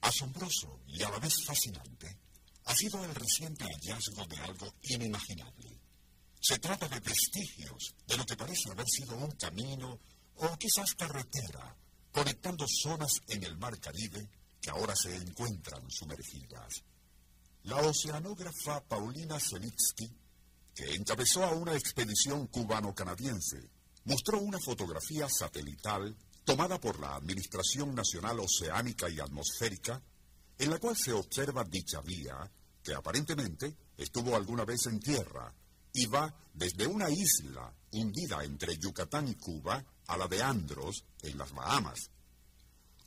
Asombroso y a la vez fascinante ha sido el reciente hallazgo de algo inimaginable. Se trata de vestigios de lo que parece haber sido un camino o quizás carretera conectando zonas en el mar Caribe que ahora se encuentran sumergidas. La oceanógrafa Paulina Selitsky, que encabezó a una expedición cubano-canadiense, mostró una fotografía satelital tomada por la Administración Nacional Oceánica y Atmosférica, en la cual se observa dicha vía, que aparentemente estuvo alguna vez en tierra, y va desde una isla hundida entre Yucatán y Cuba a la de Andros, en las Bahamas.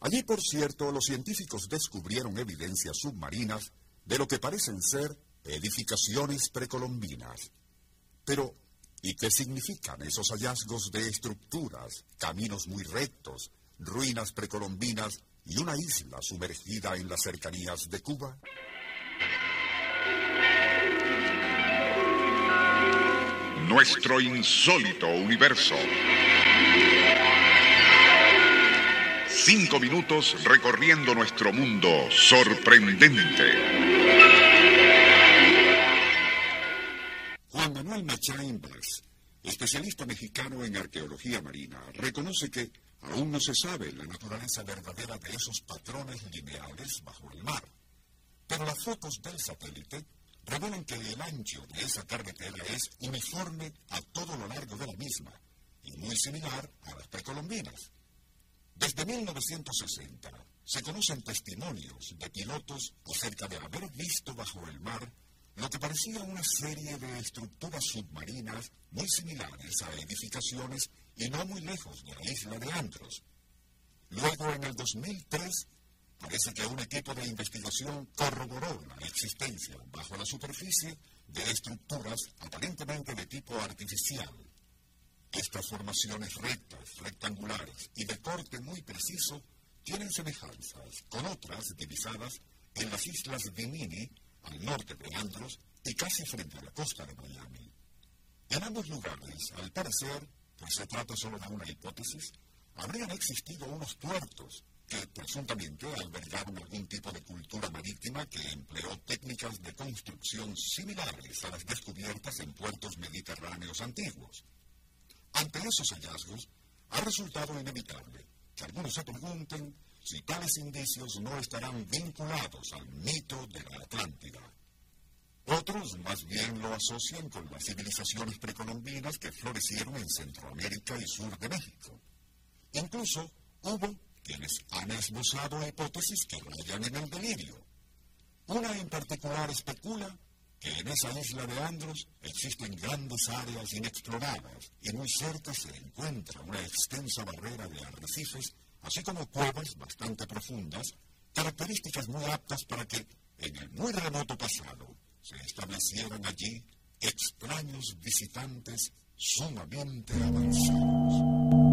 Allí, por cierto, los científicos descubrieron evidencias submarinas de lo que parecen ser edificaciones precolombinas. Pero, ¿y qué significan esos hallazgos de estructuras, caminos muy rectos, ruinas precolombinas y una isla sumergida en las cercanías de Cuba? Nuestro insólito universo. Cinco minutos recorriendo nuestro mundo sorprendente. Machain Blas, especialista mexicano en arqueología marina, reconoce que aún no se sabe la naturaleza verdadera de esos patrones lineales bajo el mar. Pero las fotos del satélite revelan que el ancho de esa carretera es uniforme a todo lo largo de la misma y muy similar a las precolombinas. Desde 1960 se conocen testimonios de pilotos acerca de haber visto bajo el mar lo que parecía una serie de estructuras submarinas muy similares a edificaciones y no muy lejos de la isla de Andros. Luego, en el 2003, parece que un equipo de investigación corroboró la existencia bajo la superficie de estructuras aparentemente de tipo artificial estas formaciones rectas, rectangulares y de corte muy preciso tienen semejanzas con otras divisadas en las islas Bimini, al norte de Andros y casi frente a la costa de Miami. En ambos lugares, al parecer, pues se trata solo de una hipótesis, habrían existido unos puertos que presuntamente albergaron algún tipo de cultura marítima que empleó técnicas de construcción similares a las descubiertas en puertos mediterráneos antiguos. Ante esos hallazgos, ha resultado inevitable que algunos se pregunten si tales indicios no estarán vinculados al mito de la Atlántida. Otros más bien lo asocian con las civilizaciones precolombinas que florecieron en Centroamérica y sur de México. Incluso hubo quienes han esbozado hipótesis que rayan en el delirio. Una en particular especula que en esa isla de Andros existen grandes áreas inexploradas y muy cerca se encuentra una extensa barrera de arrecifes, así como cuevas bastante profundas, características muy aptas para que, en el muy remoto pasado, se establecieran allí extraños visitantes sumamente avanzados.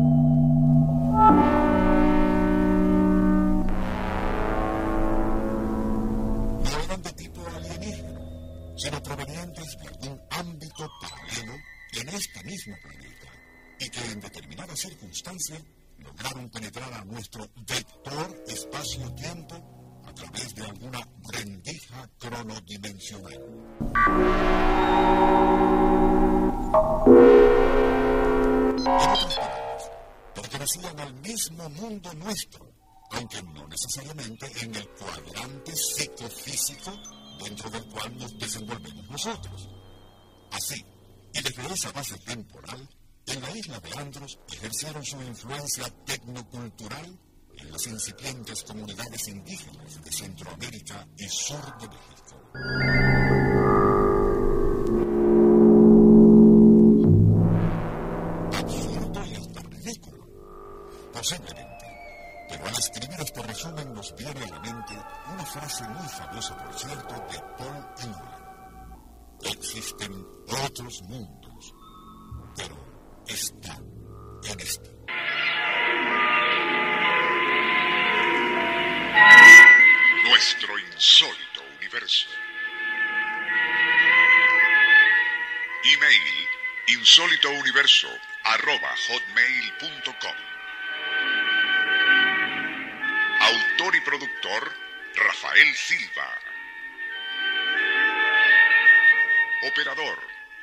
sino provenientes de algún ámbito paralelo en este mismo planeta y que en determinada circunstancia lograron penetrar a nuestro vector espacio-tiempo a través de alguna rendija cronodimensional. Pertenecían al mismo mundo nuestro, aunque no necesariamente en el cuadrante psicofísico dentro del cual nos desenvolvemos nosotros. Así, y desde esa base temporal, en la isla de Andros ejercieron su influencia tecnocultural en las incipientes comunidades indígenas de Centroamérica y sur de México. Absurdo y hasta ridículo, posiblemente, pero al escribir este resumen nos viene a la mente una frase muy famosa, por cierto, de Paul Ehrman. Existen otros mundos, está en este. Nuestro insólito universo. Email insólitouniverso arroba hotmail.com. Autor y productor Rafael Silva. Operador